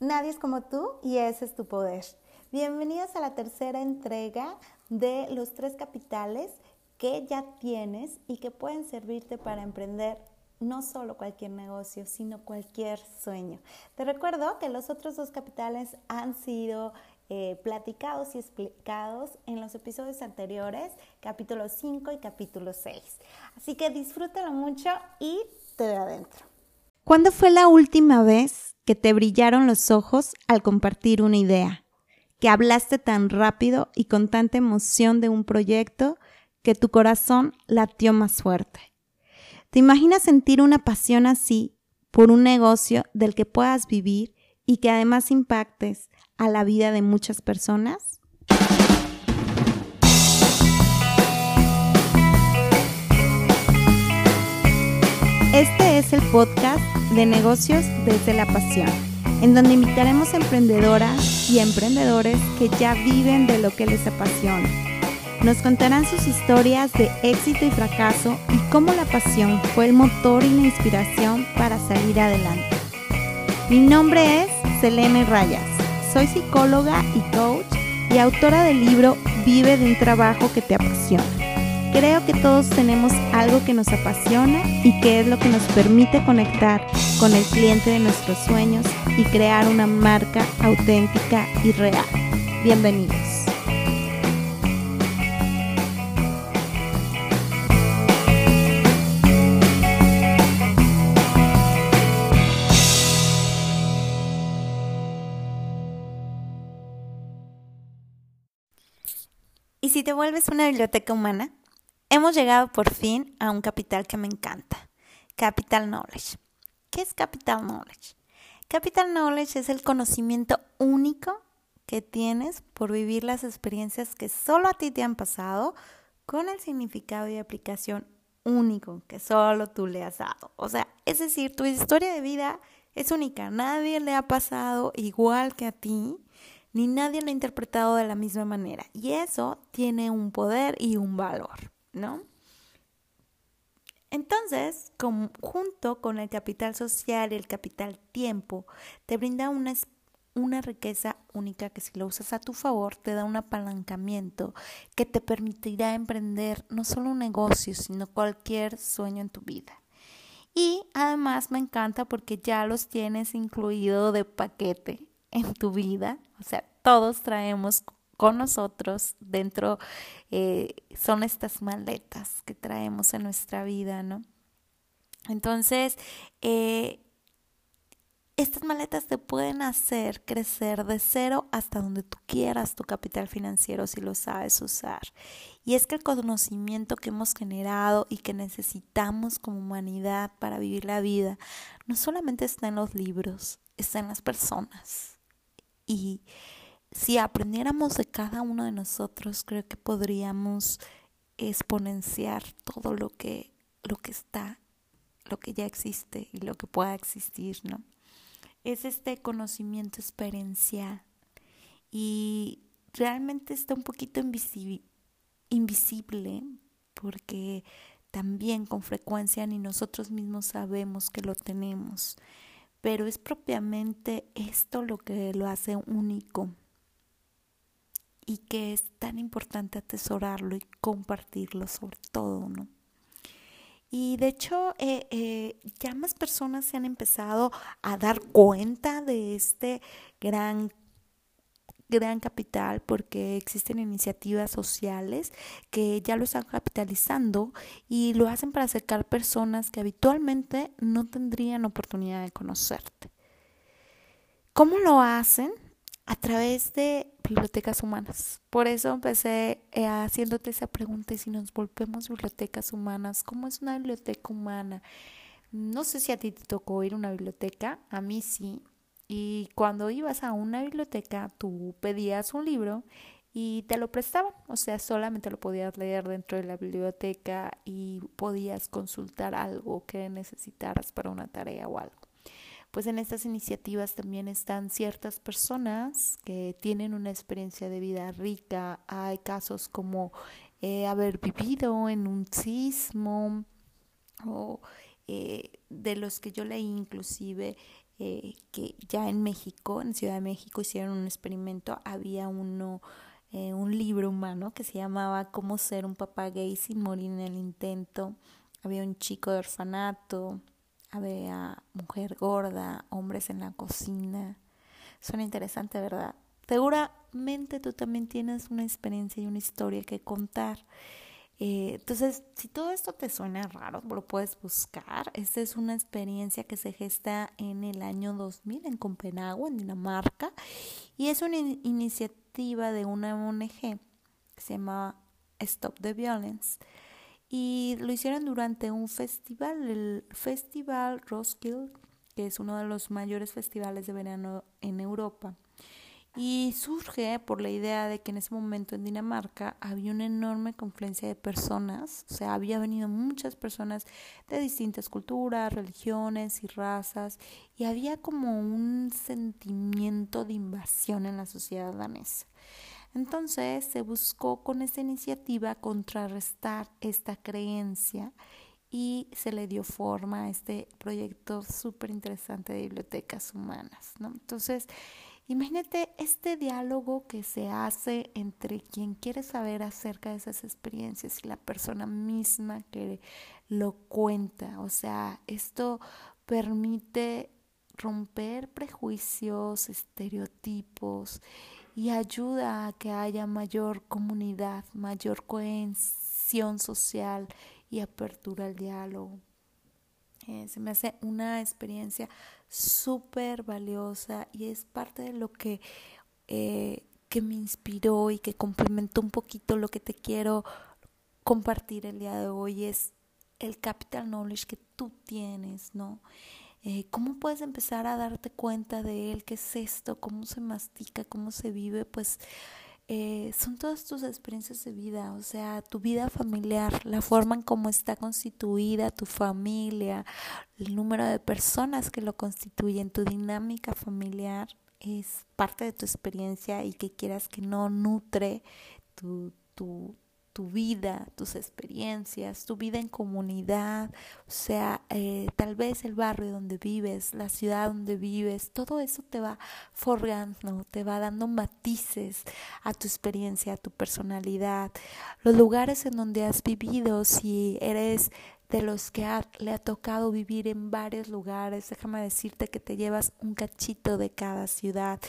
Nadie es como tú y ese es tu poder. Bienvenidos a la tercera entrega de los tres capitales que ya tienes y que pueden servirte para emprender no solo cualquier negocio, sino cualquier sueño. Te recuerdo que los otros dos capitales han sido eh, platicados y explicados en los episodios anteriores, capítulo 5 y capítulo 6. Así que disfrútalo mucho y te veo adentro. ¿Cuándo fue la última vez que te brillaron los ojos al compartir una idea, que hablaste tan rápido y con tanta emoción de un proyecto que tu corazón latió más fuerte. ¿Te imaginas sentir una pasión así por un negocio del que puedas vivir y que además impactes a la vida de muchas personas? Este es el podcast de negocios desde la pasión, en donde invitaremos a emprendedoras y emprendedores que ya viven de lo que les apasiona. Nos contarán sus historias de éxito y fracaso y cómo la pasión fue el motor y la inspiración para salir adelante. Mi nombre es Selene Rayas. Soy psicóloga y coach y autora del libro Vive de un trabajo que te apasiona. Creo que todos tenemos algo que nos apasiona y que es lo que nos permite conectar con el cliente de nuestros sueños y crear una marca auténtica y real. Bienvenidos. ¿Y si te vuelves una biblioteca humana? Hemos llegado por fin a un capital que me encanta, Capital Knowledge. ¿Qué es Capital Knowledge? Capital Knowledge es el conocimiento único que tienes por vivir las experiencias que solo a ti te han pasado con el significado y aplicación único que solo tú le has dado. O sea, es decir, tu historia de vida es única. Nadie le ha pasado igual que a ti, ni nadie lo ha interpretado de la misma manera. Y eso tiene un poder y un valor. ¿No? Entonces, junto con el capital social y el capital tiempo, te brinda una, una riqueza única que si lo usas a tu favor te da un apalancamiento que te permitirá emprender no solo un negocio, sino cualquier sueño en tu vida. Y además me encanta porque ya los tienes incluido de paquete en tu vida. O sea, todos traemos con nosotros dentro eh, son estas maletas que traemos en nuestra vida, ¿no? Entonces, eh, estas maletas te pueden hacer crecer de cero hasta donde tú quieras tu capital financiero si lo sabes usar. Y es que el conocimiento que hemos generado y que necesitamos como humanidad para vivir la vida no solamente está en los libros, está en las personas. Y si aprendiéramos de cada uno de nosotros, creo que podríamos exponenciar todo lo que, lo que está, lo que ya existe y lo que pueda existir, ¿no? Es este conocimiento experiencial. Y realmente está un poquito invisible porque también con frecuencia ni nosotros mismos sabemos que lo tenemos, pero es propiamente esto lo que lo hace único y que es tan importante atesorarlo y compartirlo sobre todo, ¿no? Y de hecho, eh, eh, ya más personas se han empezado a dar cuenta de este gran gran capital porque existen iniciativas sociales que ya lo están capitalizando y lo hacen para acercar personas que habitualmente no tendrían oportunidad de conocerte. ¿Cómo lo hacen? a través de bibliotecas humanas. Por eso empecé eh, haciéndote esa pregunta y si nos volvemos bibliotecas humanas, ¿cómo es una biblioteca humana? No sé si a ti te tocó ir a una biblioteca, a mí sí. Y cuando ibas a una biblioteca, tú pedías un libro y te lo prestaban, o sea, solamente lo podías leer dentro de la biblioteca y podías consultar algo que necesitaras para una tarea o algo pues en estas iniciativas también están ciertas personas que tienen una experiencia de vida rica. Hay casos como eh, haber vivido en un sismo o eh, de los que yo leí inclusive eh, que ya en México, en Ciudad de México, hicieron un experimento. Había uno, eh, un libro humano que se llamaba Cómo ser un papá gay sin morir en el intento. Había un chico de orfanato, había mujer gorda, hombres en la cocina. Suena interesante, ¿verdad? Seguramente tú también tienes una experiencia y una historia que contar. Eh, entonces, si todo esto te suena raro, lo puedes buscar. Esta es una experiencia que se gesta en el año 2000 en Copenhague, en Dinamarca, y es una iniciativa de una ONG que se llama Stop the Violence. Y lo hicieron durante un festival, el Festival Roskilde, que es uno de los mayores festivales de verano en Europa. Y surge por la idea de que en ese momento en Dinamarca había una enorme confluencia de personas, o sea, había venido muchas personas de distintas culturas, religiones y razas, y había como un sentimiento de invasión en la sociedad danesa. Entonces se buscó con esta iniciativa contrarrestar esta creencia y se le dio forma a este proyecto súper interesante de bibliotecas humanas. ¿no? Entonces, Imagínate este diálogo que se hace entre quien quiere saber acerca de esas experiencias y la persona misma que lo cuenta. O sea, esto permite romper prejuicios, estereotipos y ayuda a que haya mayor comunidad, mayor cohesión social y apertura al diálogo. Eh, se me hace una experiencia súper valiosa y es parte de lo que, eh, que me inspiró y que complementó un poquito lo que te quiero compartir el día de hoy es el capital knowledge que tú tienes, ¿no? Eh, ¿Cómo puedes empezar a darte cuenta de él? ¿Qué es esto? ¿Cómo se mastica? ¿Cómo se vive? Pues eh, son todas tus experiencias de vida, o sea, tu vida familiar, la forma en cómo está constituida tu familia, el número de personas que lo constituyen, tu dinámica familiar es parte de tu experiencia y que quieras que no nutre tu, tu, tu vida, tus experiencias, tu vida en comunidad, o sea, eh, tal vez el barrio donde vives, la ciudad donde vives, todo eso te va forjando, te va dando matices a tu experiencia, a tu personalidad, los lugares en donde has vivido, si eres de los que le ha tocado vivir en varios lugares, déjame decirte que te llevas un cachito de cada ciudad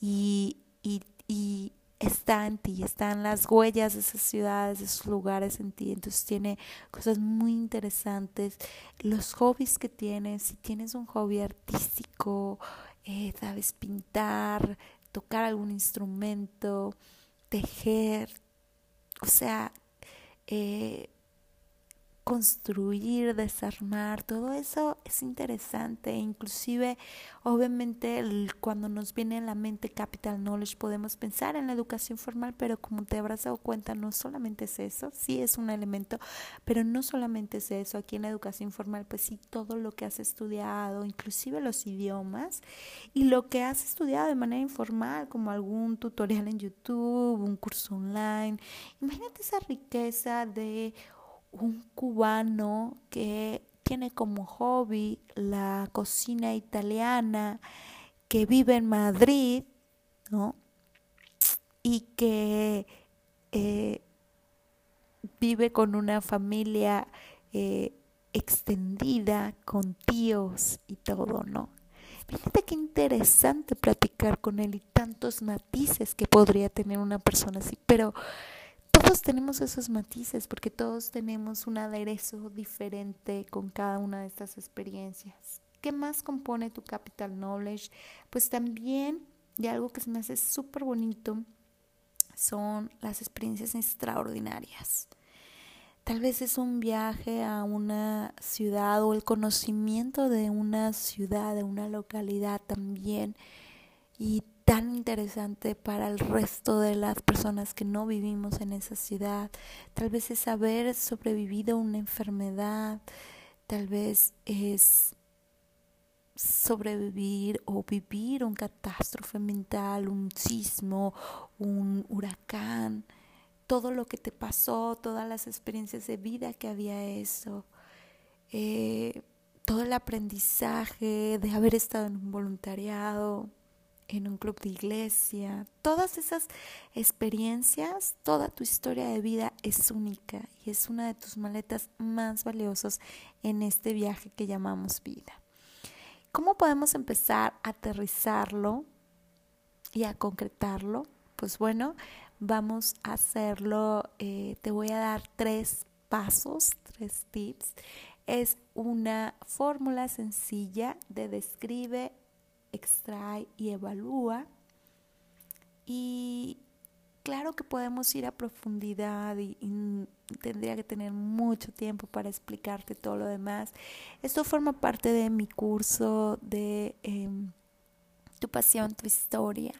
y, y, y está en ti, están las huellas de esas ciudades, de esos lugares en ti. Entonces tiene cosas muy interesantes. Los hobbies que tienes, si tienes un hobby artístico, eh, sabes pintar, tocar algún instrumento, tejer, o sea, eh, construir, desarmar, todo eso es interesante. Inclusive, obviamente, cuando nos viene a la mente capital knowledge, podemos pensar en la educación formal, pero como te habrás dado cuenta, no solamente es eso, sí es un elemento, pero no solamente es eso. Aquí en la educación formal, pues sí, todo lo que has estudiado, inclusive los idiomas, y lo que has estudiado de manera informal, como algún tutorial en YouTube, un curso online. Imagínate esa riqueza de un cubano que tiene como hobby la cocina italiana, que vive en Madrid, ¿no? Y que eh, vive con una familia eh, extendida, con tíos y todo, ¿no? Fíjate qué interesante platicar con él y tantos matices que podría tener una persona así, pero todos tenemos esos matices porque todos tenemos un aderezo diferente con cada una de estas experiencias. ¿Qué más compone tu capital knowledge? Pues también de algo que se me hace súper bonito son las experiencias extraordinarias. Tal vez es un viaje a una ciudad o el conocimiento de una ciudad, de una localidad también. Y tan interesante para el resto de las personas que no vivimos en esa ciudad. Tal vez es haber sobrevivido una enfermedad, tal vez es sobrevivir o vivir un catástrofe mental, un sismo, un huracán, todo lo que te pasó, todas las experiencias de vida que había eso. Eh, todo el aprendizaje de haber estado en un voluntariado, en un club de iglesia, todas esas experiencias, toda tu historia de vida es única y es una de tus maletas más valiosas en este viaje que llamamos vida. ¿Cómo podemos empezar a aterrizarlo y a concretarlo? Pues bueno, vamos a hacerlo, eh, te voy a dar tres pasos, tres tips. Es una fórmula sencilla de describe, extrae y evalúa. Y claro que podemos ir a profundidad y, tendría que tener mucho tiempo para explicarte todo lo demás. Esto forma parte de mi curso de em, tu pasión, tu historia.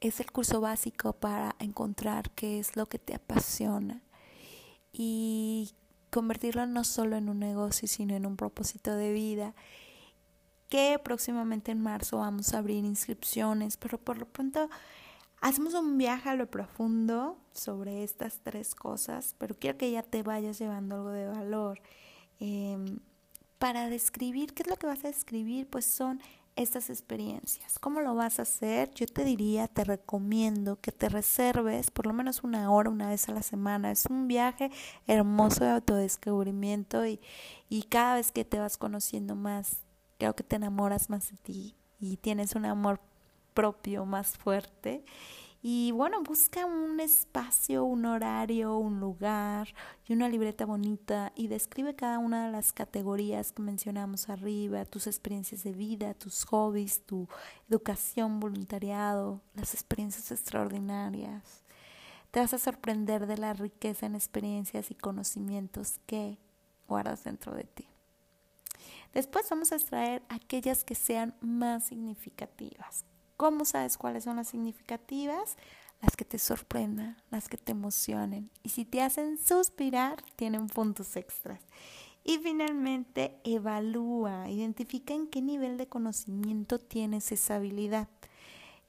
es el curso básico para encontrar qué es lo que te apasiona y convertirlo no solo en un negocio, sino en un propósito de vida que próximamente en marzo vamos a abrir inscripciones, pero por lo pronto hacemos un viaje a lo profundo sobre estas tres cosas, pero quiero que ya te vayas llevando algo de valor. Em, para describir, ¿qué es lo que vas a describir? Pues son estas experiencias. ¿Cómo lo vas a hacer? Yo te diría, te recomiendo que te reserves por lo menos una hora, una vez a la semana. Es un viaje hermoso de autodescubrimiento y, y cada vez que te vas conociendo más creo que te enamoras más de ti y tienes un amor propio más fuerte. Y bueno, busca un espacio, un horario, un lugar y una libreta bonita y describe cada una de las categorías que mencionamos arriba, tus experiencias de vida, tus hobbies, tu educación, voluntariado, las experiencias extraordinarias. Te vas a sorprender de la riqueza en experiencias y conocimientos que guardas dentro de ti. Después vamos a extraer aquellas que sean más significativas. ¿Cómo sabes cuáles son las significativas? Las que te sorprendan, las que te emocionen. Y si te hacen suspirar, tienen puntos extras. Y finalmente, evalúa, identifica en qué nivel de conocimiento tienes esa habilidad.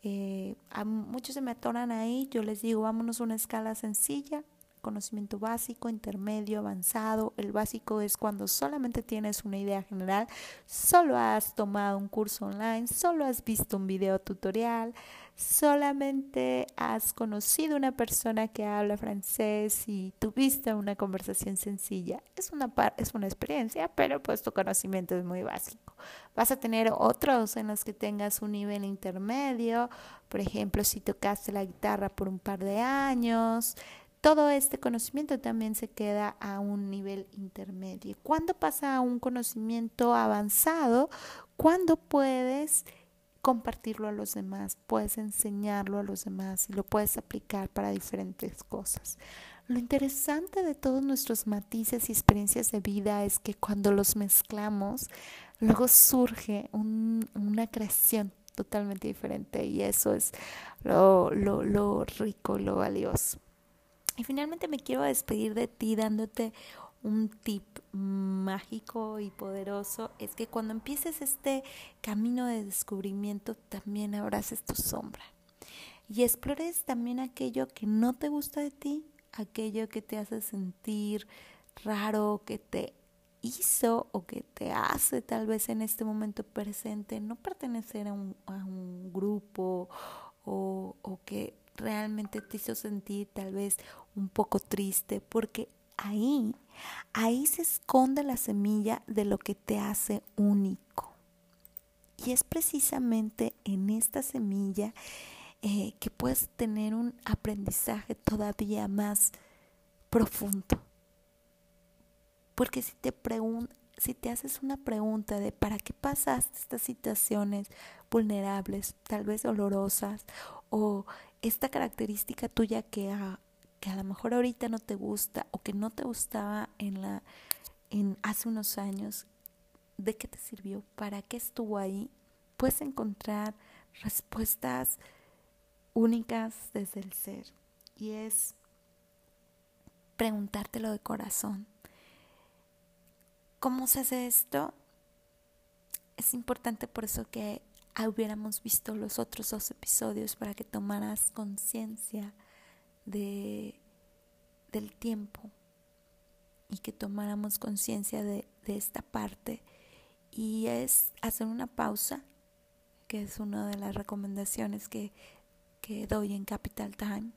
Eh, a muchos se me atoran ahí, yo les digo, vámonos a una escala sencilla, conocimiento básico, intermedio, avanzado. El básico es cuando solamente tienes una idea general, solo has tomado un curso online, solo has visto un video tutorial, solamente has conocido una persona que habla francés y tuviste una conversación sencilla. Es una, es una experiencia, pero pues tu conocimiento es muy básico. Vas a tener otros en los que tengas un nivel intermedio, por ejemplo, si tocaste la guitarra por un par de años, todo este conocimiento también se queda a un nivel intermedio. ¿Cuándo pasa a un conocimiento avanzado? Cuando puedes compartirlo a los demás, puedes enseñarlo a los demás y lo puedes aplicar para diferentes cosas. Lo interesante de todos nuestros matices y experiencias de vida es que cuando los mezclamos, luego surge una creación totalmente diferente y eso es lo, lo, lo rico, lo valioso. Y finalmente me quiero despedir de ti dándote un tip mágico y poderoso. Es que cuando empieces este camino de descubrimiento también abraces tu sombra. Y explores también aquello que no te gusta de ti, aquello que te hace sentir raro, que te hizo o que te hace tal vez en este momento presente no pertenecer a un, a un grupo o, o que realmente te hizo sentir tal vez un poco triste, porque ahí, ahí se esconde la semilla de lo que te hace único. Y es precisamente en esta semilla eh, que puedes tener un aprendizaje todavía más profundo. Porque si te si te haces una pregunta de para qué pasaste estas situaciones vulnerables, tal vez dolorosas, o esta característica tuya que a, que a lo mejor ahorita no te gusta o que no te gustaba en la en hace unos años, ¿de qué te sirvió? ¿Para qué estuvo ahí? Puedes encontrar respuestas únicas desde el ser y es preguntártelo de corazón. ¿Cómo se hace esto? Es importante por eso que hubiéramos visto los otros dos episodios para que tomaras conciencia de, del tiempo y que tomáramos conciencia de, de esta parte y es hacer una pausa, que es una de las recomendaciones que, que doy en Capital Time,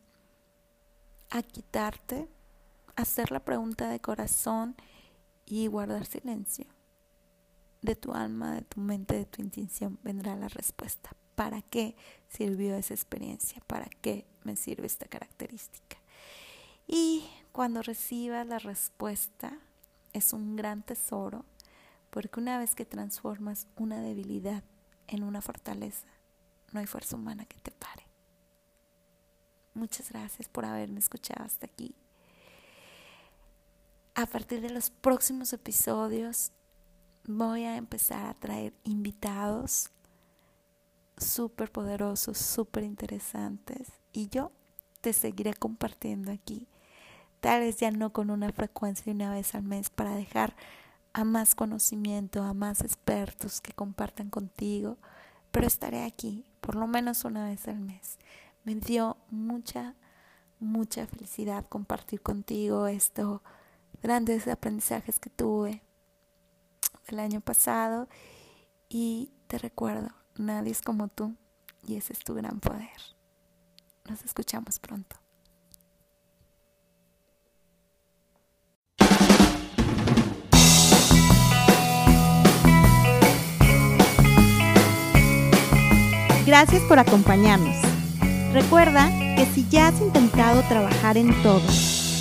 a quitarte, hacer la pregunta de corazón y guardar silencio. De tu alma, de tu mente, de tu intención vendrá la respuesta. ¿Para qué sirvió esa experiencia? ¿Para qué me sirve esta característica? Y cuando recibas la respuesta, es un gran tesoro, porque una vez que transformas una debilidad en una fortaleza, no hay fuerza humana que te pare. Muchas gracias por haberme escuchado hasta aquí. A partir de los próximos episodios voy a empezar a traer invitados súper poderosos, súper interesantes y yo te seguiré compartiendo aquí tal vez ya no con una frecuencia de una vez al mes para dejar a más conocimiento, a más expertos que compartan contigo, pero estaré aquí por lo menos una vez al mes. Me dio mucha, mucha felicidad compartir contigo estos grandes aprendizajes que tuve el año pasado y te recuerdo, nadie es como tú y ese es tu gran poder. Nos escuchamos pronto. Gracias por acompañarnos. Recuerda que si ya has intentado trabajar en todo,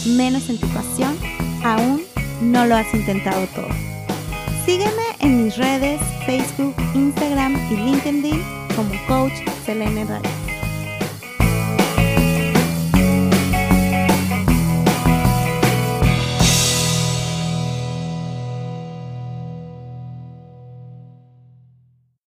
menos en tu pasión, aún no lo has intentado todo. Sígueme en mis redes Facebook, Instagram y LinkedIn como Coach Selene Reyes.